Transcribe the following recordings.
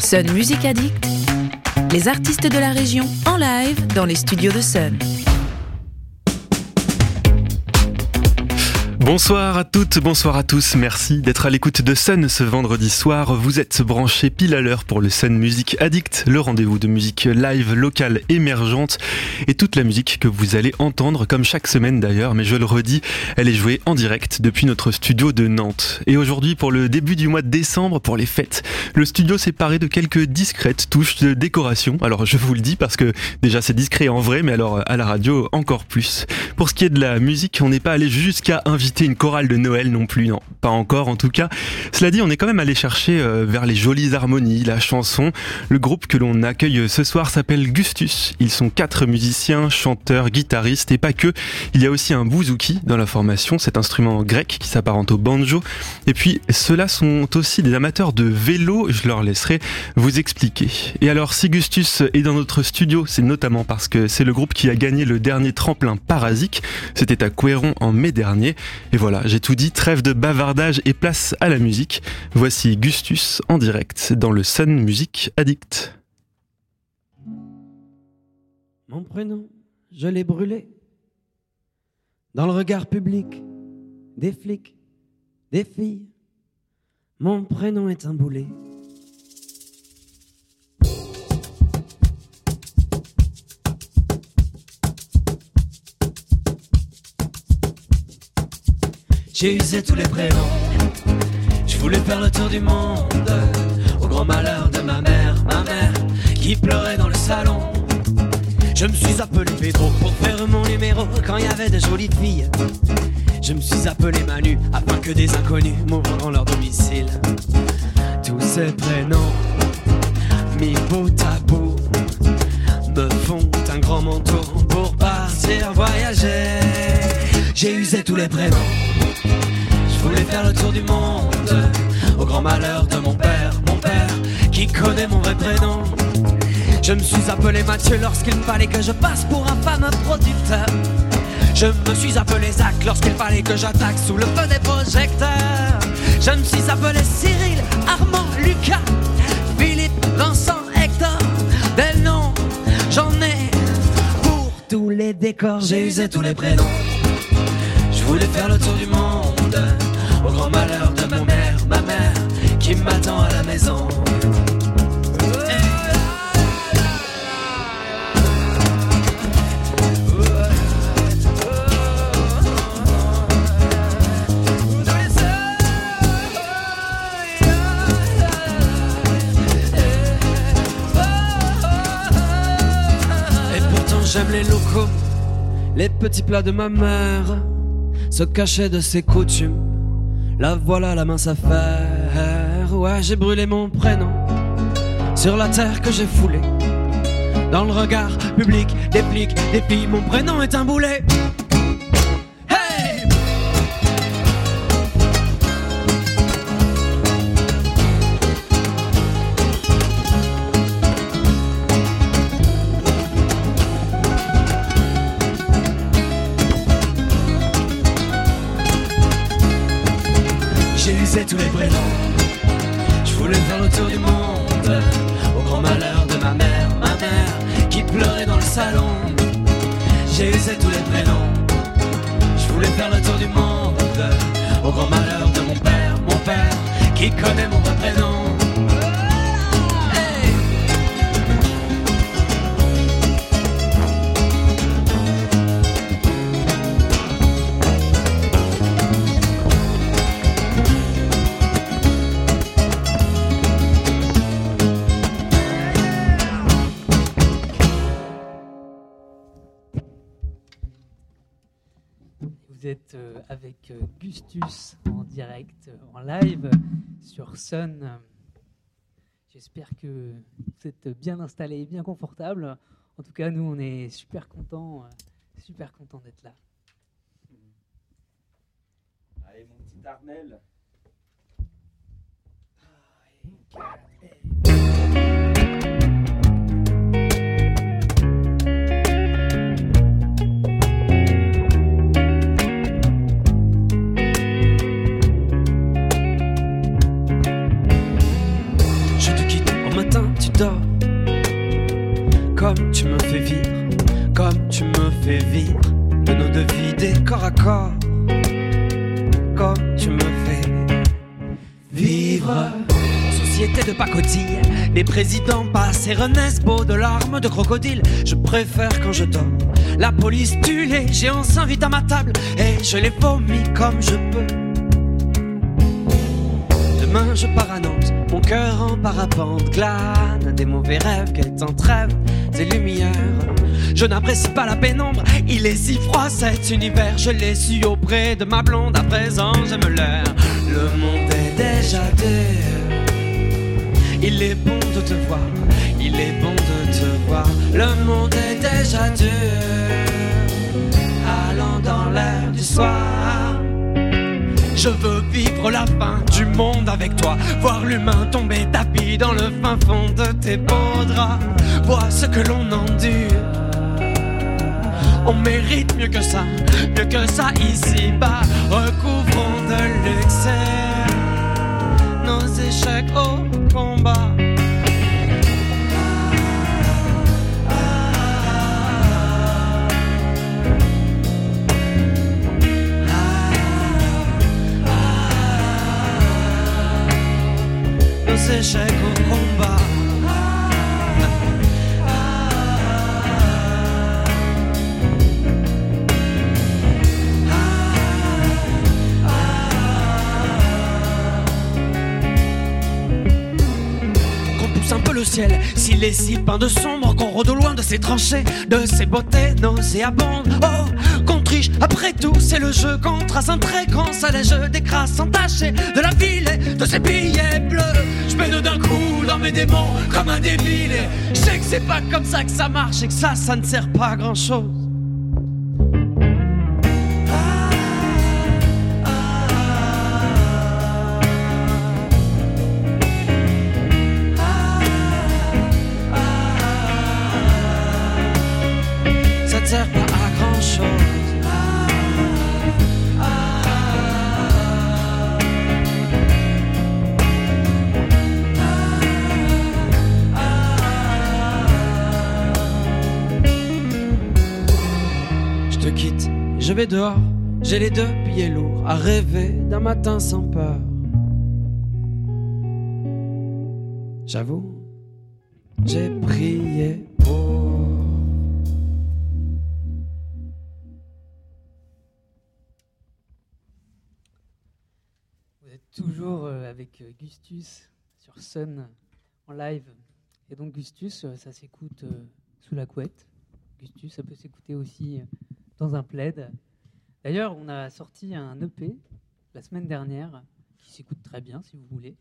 Sun Music Addict, les artistes de la région en live dans les studios de Sun. Bonsoir à toutes, bonsoir à tous. Merci d'être à l'écoute de Sun ce vendredi soir. Vous êtes branchés pile à l'heure pour le Sun Music Addict, le rendez-vous de musique live, locale, émergente et toute la musique que vous allez entendre comme chaque semaine d'ailleurs. Mais je le redis, elle est jouée en direct depuis notre studio de Nantes. Et aujourd'hui, pour le début du mois de décembre, pour les fêtes, le studio s'est paré de quelques discrètes touches de décoration. Alors je vous le dis parce que déjà c'est discret en vrai, mais alors à la radio encore plus. Pour ce qui est de la musique, on n'est pas allé jusqu'à inviter une chorale de Noël non plus, non, pas encore en tout cas. Cela dit, on est quand même allé chercher euh, vers les jolies harmonies, la chanson. Le groupe que l'on accueille ce soir s'appelle Gustus. Ils sont quatre musiciens, chanteurs, guitaristes et pas que. Il y a aussi un bouzouki dans la formation, cet instrument grec qui s'apparente au banjo. Et puis, ceux-là sont aussi des amateurs de vélo, je leur laisserai vous expliquer. Et alors, si Gustus est dans notre studio, c'est notamment parce que c'est le groupe qui a gagné le dernier tremplin parasique. C'était à Couéron en mai dernier. Et voilà, j'ai tout dit, trêve de bavardage et place à la musique. Voici Gustus en direct dans le Sun Music Addict. Mon prénom, je l'ai brûlé dans le regard public des flics, des filles. Mon prénom est un boulet. J'ai usé tous les prénoms. Je voulais faire le tour du monde. Au grand malheur de ma mère, ma mère qui pleurait dans le salon. Je me suis appelé Pedro pour faire mon numéro quand il y avait de jolies filles. Je me suis appelé Manu afin que des inconnus m'ouvrent dans leur domicile. Tous ces prénoms, mis bout à bout, me font un grand manteau pour partir voyager. J'ai usé tous les prénoms. Faire le tour du monde, au grand malheur de mon père, mon père, qui connaît mon vrai prénom. Je me suis appelé Mathieu lorsqu'il fallait que je passe pour un fameux producteur. Je me suis appelé Zach lorsqu'il fallait que j'attaque sous le feu des projecteurs. Je me suis appelé Cyril, Armand, Lucas, Philippe, Vincent, Hector. Des noms, j'en ai pour tous les décors. J'ai usé tous les prénoms. Je voulais faire le tour du monde, au grand malheur de ma mère, ma mère, qui m'attend à la maison. Et pourtant j'aime les locaux, les petits plats de ma mère, se cacher de ses coutumes. La voilà la mince affaire. Ouais, j'ai brûlé mon prénom sur la terre que j'ai foulée. Dans le regard public des flics, des filles, mon prénom est un boulet. J'ai usé tous les prénoms. Je voulais faire le tour du monde. Au grand malheur de ma mère, ma mère qui pleurait dans le salon. J'ai usé tous les prénoms. Je voulais faire le tour du monde. Au grand malheur de mon père, mon père qui connaît mon vrai prénom. Vous êtes euh, avec euh, Gustus en direct, euh, en live sur Sun. J'espère que vous êtes bien installés, bien confortables. En tout cas, nous, on est super contents, super contents d'être là. Allez, mon petit Armel. Je Comme tu me fais vivre, comme tu me fais vivre de nos deux vies corps à corps. Comme tu me fais vivre. Société de pacotille, des présidents passent et renaissent beaux de larmes de crocodile. Je préfère quand je dors. La police tue les géants s'invite à ma table et je les vomis comme je peux. Demain je pars à Nantes, mon cœur en parapente glane des mauvais rêves qu'elle t'entrève des lumières. Je n'apprécie pas la pénombre, il est si froid cet univers. Je l'ai su auprès de ma blonde, à présent j'aime l'air. Le monde est déjà dur. Il est bon de te voir, il est bon de te voir. Le monde est déjà dur. Allant dans l'air du soir. Je veux vivre la fin l'humain tomber tapis dans le fin fond de tes beaux draps. Vois ce que l'on endure. On mérite mieux que ça, mieux que ça ici-bas. Recouvrons de luxe nos échecs au combat. Nos échecs au combat. Qu'on pousse un peu le ciel, s'il est si peint de sombre, qu'on rôde loin de ses tranchées, de ses beautés nauséabondes. Oh, après tout, c'est le jeu qu'on trace un trait, qu'on s'allège des crasses entachées de la ville et de ses billets bleus. Je peine d'un coup dans mes démons comme un débile. Je sais que c'est pas comme ça que ça marche et que ça, ça ne sert pas à grand chose. Dehors. J'ai les deux pieds lourds à rêver d'un matin sans peur. J'avoue, j'ai prié pour. Vous êtes toujours euh, avec euh, Gustus sur Sun en live. Et donc Gustus, euh, ça s'écoute sous la couette. Gustus, ça peut s'écouter aussi dans un plaid. D'ailleurs, on a sorti un EP la semaine dernière qui s'écoute très bien si vous voulez.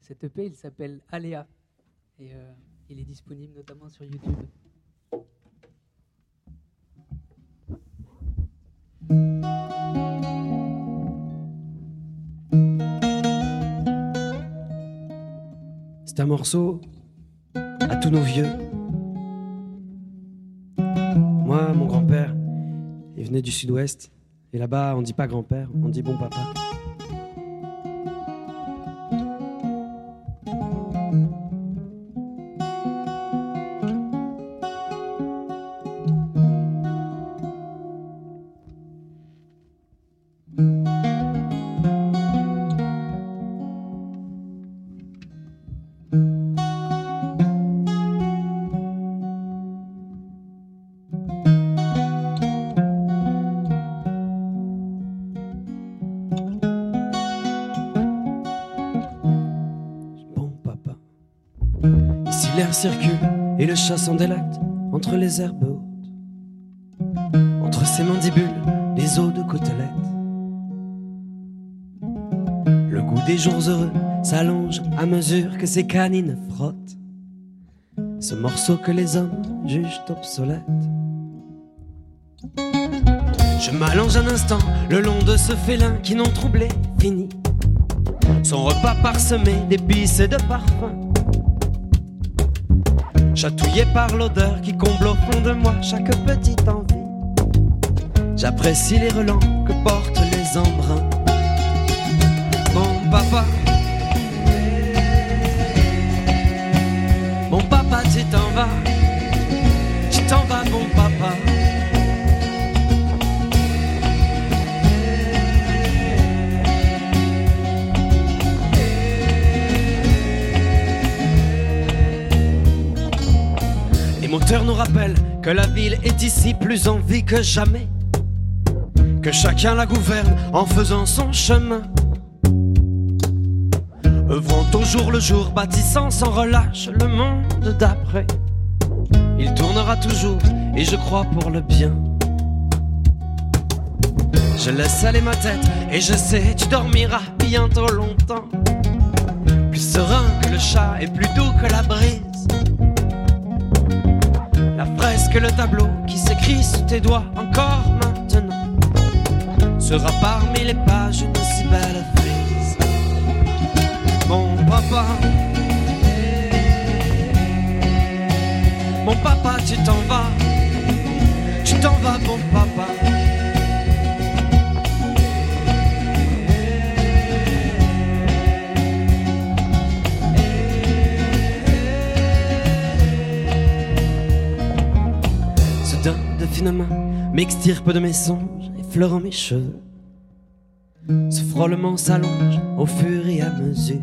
Cet EP, il s'appelle Aléa et euh, il est disponible notamment sur YouTube. C'est un morceau à tous nos vieux. Il venait du sud-ouest. Et là-bas, on dit pas grand-père, on dit bon papa. Circule et le chat s'en délecte entre les herbes hautes, entre ses mandibules, les os de côtelettes. Le goût des jours heureux s'allonge à mesure que ses canines frottent ce morceau que les hommes jugent obsolète. Je m'allonge un instant le long de ce félin qui n'ont troublé fini. Son repas parsemé d'épices et de parfums. Chatouillé par l'odeur qui comble au fond de moi chaque petite envie. J'apprécie les relents que portent les embruns. Mon papa. papa, tu t'en vas, bon papa. Nous rappellent que la ville est ici plus en vie que jamais. Que chacun la gouverne en faisant son chemin. Œuvrant au jour le jour, bâtissant sans relâche le monde d'après. Il tournera toujours, et je crois pour le bien. Je laisse aller ma tête, et je sais, tu dormiras bientôt longtemps. Plus serein que le chat, et plus doux que la brise. La fresque, le tableau qui s'écrit sous tes doigts encore maintenant sera parmi les pages une si belle frise. Mon papa, mon papa, tu t'en vas, tu t'en vas, mon papa. Fines mains m'extirpe de mes songes, effleurant mes cheveux. Ce frôlement s'allonge au fur et à mesure.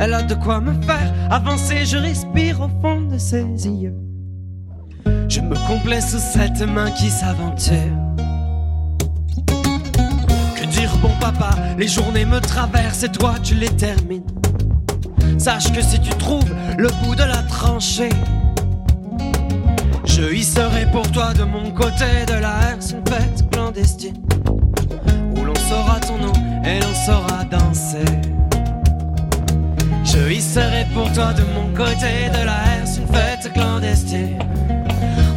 Elle a de quoi me faire avancer, je respire au fond de ses yeux. Je me complais sous cette main qui s'aventure. Que dire, bon papa, les journées me traversent et toi tu les termines. Sache que si tu trouves le bout de la tranchée, je y serai pour toi de mon côté de la herse, une fête clandestine où l'on saura ton nom et l'on saura danser. Je y serai pour toi de mon côté de la herse, une fête clandestine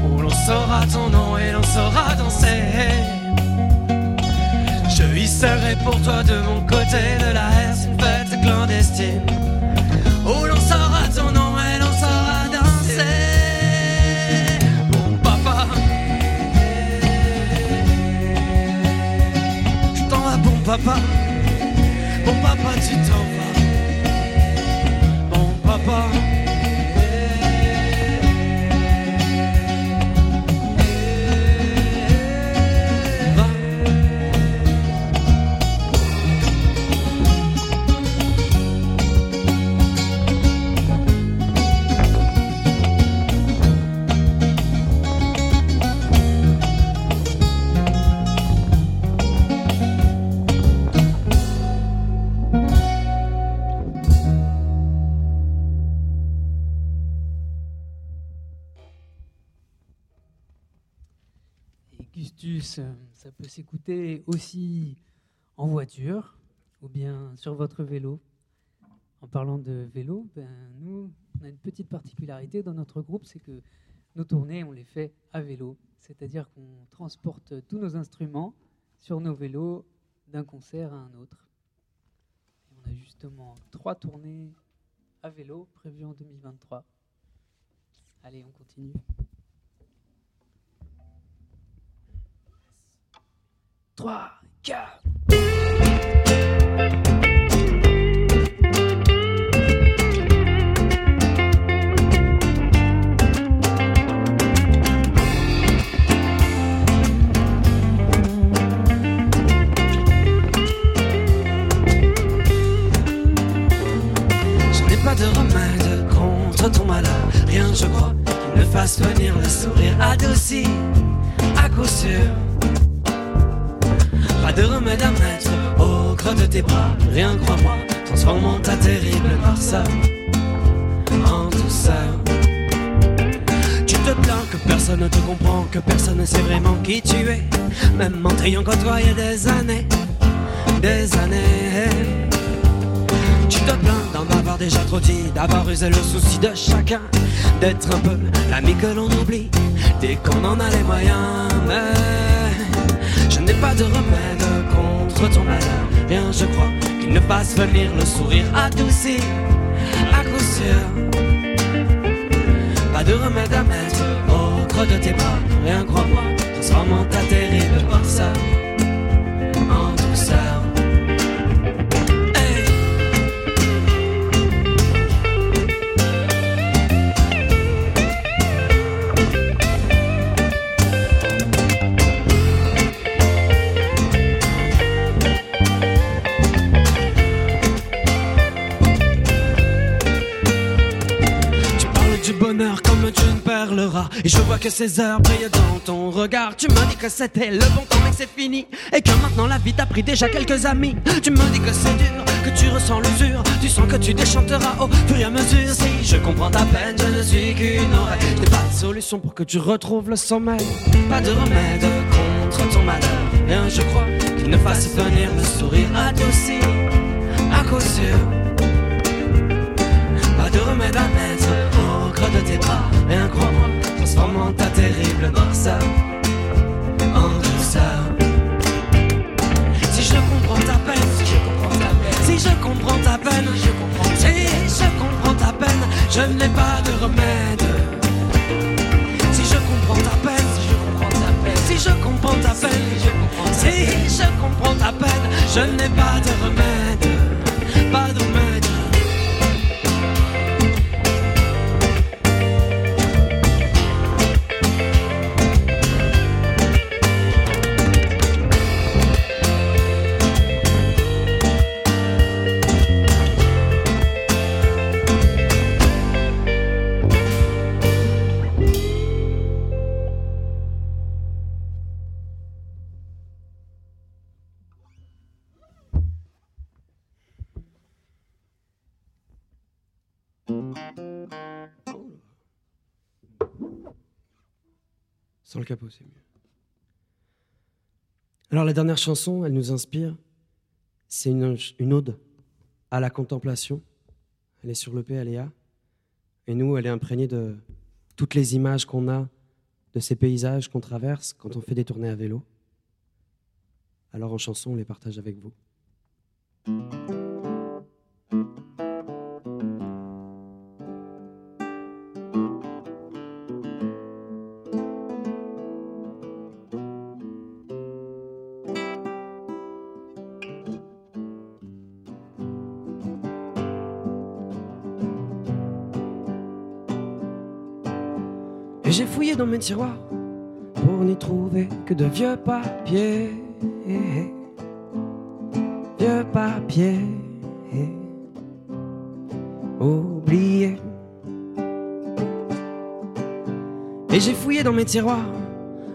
où l'on saura ton nom et l'on saura danser. Je y serai pour toi de mon côté de la herse, une fête clandestine où l'on saura papa, bon papa, tu t'en Gustus, euh, ça peut s'écouter aussi en voiture ou bien sur votre vélo. En parlant de vélo, ben, nous, on a une petite particularité dans notre groupe, c'est que nos tournées, on les fait à vélo. C'est-à-dire qu'on transporte tous nos instruments sur nos vélos d'un concert à un autre. On a justement trois tournées à vélo prévues en 2023. Allez, on continue. 3, 4. En douceur. Tu te plains que personne ne te comprend, que personne ne sait vraiment qui tu es. Même en t'ayant côtoyé des années, des années. Tu te plains d'en avoir déjà trop dit, d'avoir usé le souci de chacun, d'être un peu l'ami que l'on oublie dès qu'on en a les moyens. Mais je n'ai pas de remède contre ton malheur, rien je crois qu'il ne fasse venir le sourire adouci à coup sûr. Pas de remède à mettre au creux de tes bras, rien crois-moi, transformant ta terrible noirceur en rare. Et je vois que ces heures brillent dans ton regard. Tu me dis que c'était le bon temps, mais que c'est fini. Et que maintenant la vie t'a pris déjà quelques amis. Tu me dis que c'est dur, que tu ressens l'usure. Tu sens que tu déchanteras au fur et à mesure. Si je comprends ta peine, je ne suis qu'une oreille. Je n'ai pas de solution pour que tu retrouves le sommeil. Pas de remède contre ton malheur. Rien, je crois qu'il ne fasse venir le sourire adouci. À cause sûr. Pas de remède à mettre de tes bras. Rien, crois-moi, transformant ta terrible noirceur en douceur. Si je comprends ta peine, si je comprends ta peine, si je comprends ta peine, je comprends, si je comprends ta peine, je n'ai pas de remède. Si je comprends ta peine, si je comprends ta peine, si je comprends ta peine, si je comprends ta peine, je n'ai pas de remède, Sans le capot, c'est mieux. Alors la dernière chanson, elle nous inspire. C'est une, une ode à la contemplation. Elle est sur le P, elle est A. Et nous, elle est imprégnée de toutes les images qu'on a de ces paysages qu'on traverse quand on fait des tournées à vélo. Alors en chanson, on les partage avec vous. Et j'ai fouillé dans mes tiroirs pour n'y trouver que de vieux papiers. Vieux papiers oubliés. Et j'ai fouillé dans mes tiroirs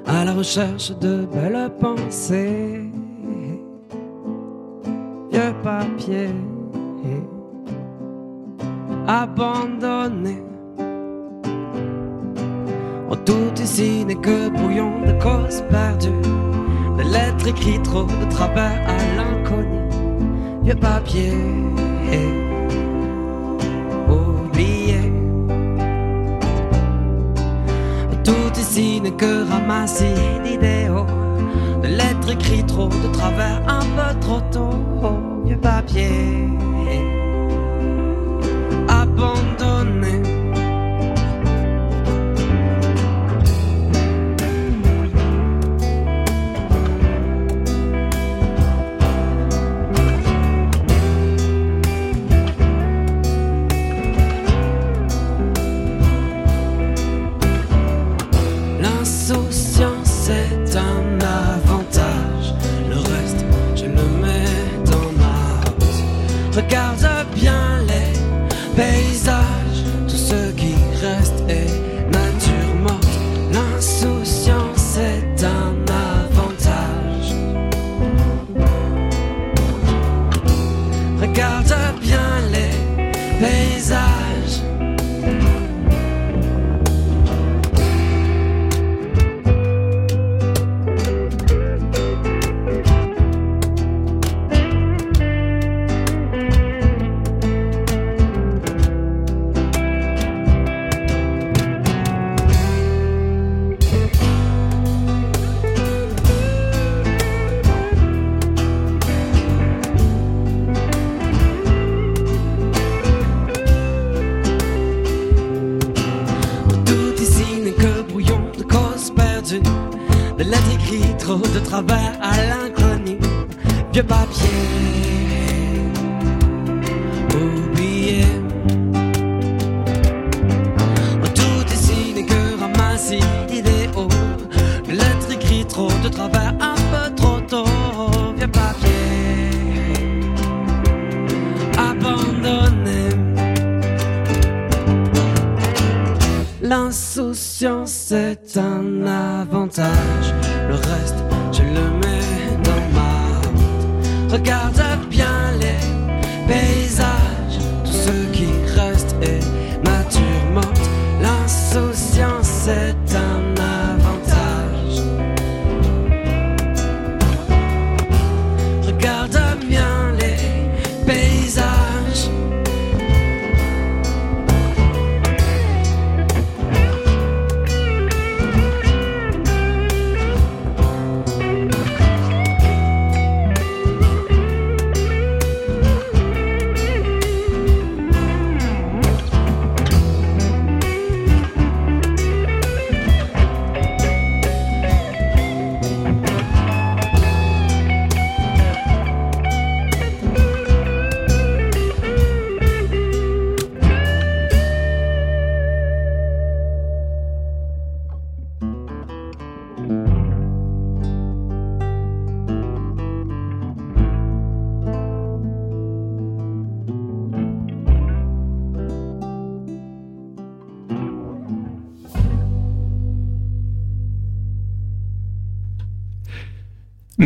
à la recherche de belles pensées. Vieux papiers abandonnés. Tout ici n'est que brouillon de causes perdues, de lettres écrites trop de travers à l'inconnu, vieux papier. Oublié. Tout ici n'est que ramassis d'idéaux, de lettres écrites trop de travers un peu trop tôt, vieux papier travers à l'inconnu, vieux papier oublié. Tout n'est que ramassis d'idéaux, de lettres écrites trop de travers un peu trop tôt, vieux papier abandonné. L'insouciance est un avantage. God's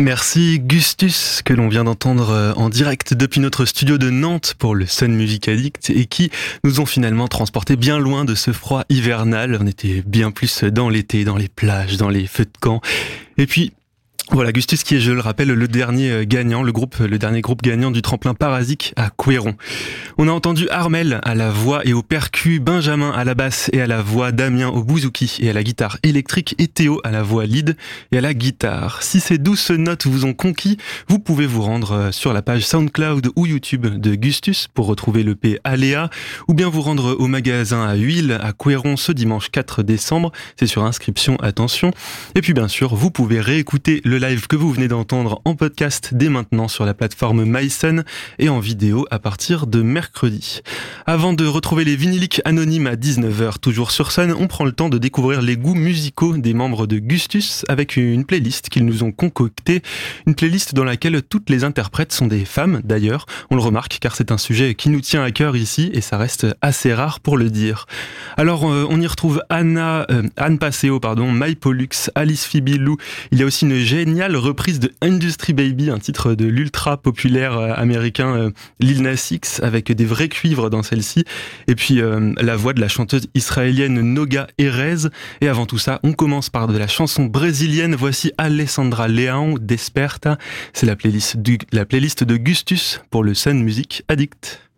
Merci Gustus que l'on vient d'entendre euh, en direct depuis notre studio de Nantes pour le Sun Music Addict et qui nous ont finalement transporté bien loin de ce froid hivernal. On était bien plus dans l'été, dans les plages, dans les feux de camp. Et puis voilà, Gustus qui est, je le rappelle, le dernier euh, gagnant, le groupe, le dernier groupe gagnant du tremplin parasique à Couéron. On a entendu Armel à la voix et au percu, Benjamin à la basse et à la voix, Damien au bouzouki et à la guitare électrique et Théo à la voix lead et à la guitare. Si ces douces notes vous ont conquis, vous pouvez vous rendre euh, sur la page SoundCloud ou YouTube de Gustus pour retrouver le P Aléa ou bien vous rendre au magasin à huile à Couéron ce dimanche 4 décembre. C'est sur inscription, attention. Et puis bien sûr, vous pouvez réécouter le live que vous venez d'entendre en podcast dès maintenant sur la plateforme MySun et en vidéo à partir de mercredi. Avant de retrouver les vinyliques anonymes à 19h toujours sur Sun, on prend le temps de découvrir les goûts musicaux des membres de Gustus avec une playlist qu'ils nous ont concoctée, une playlist dans laquelle toutes les interprètes sont des femmes d'ailleurs, on le remarque car c'est un sujet qui nous tient à cœur ici et ça reste assez rare pour le dire. Alors euh, on y retrouve Anna, euh, Anne Passeo, pardon, My Pollux, Alice Fibilou, il y a aussi une géniale reprise de Industry Baby, un titre de l'ultra populaire euh, américain euh, Lil Nas X, avec des vrais cuivres dans celle-ci, et puis euh, la voix de la chanteuse israélienne Noga Erez. Et avant tout ça, on commence par de la chanson brésilienne. Voici Alessandra Leão, Desperta. C'est la playlist, la playlist de Gustus pour le Sun Music Addict.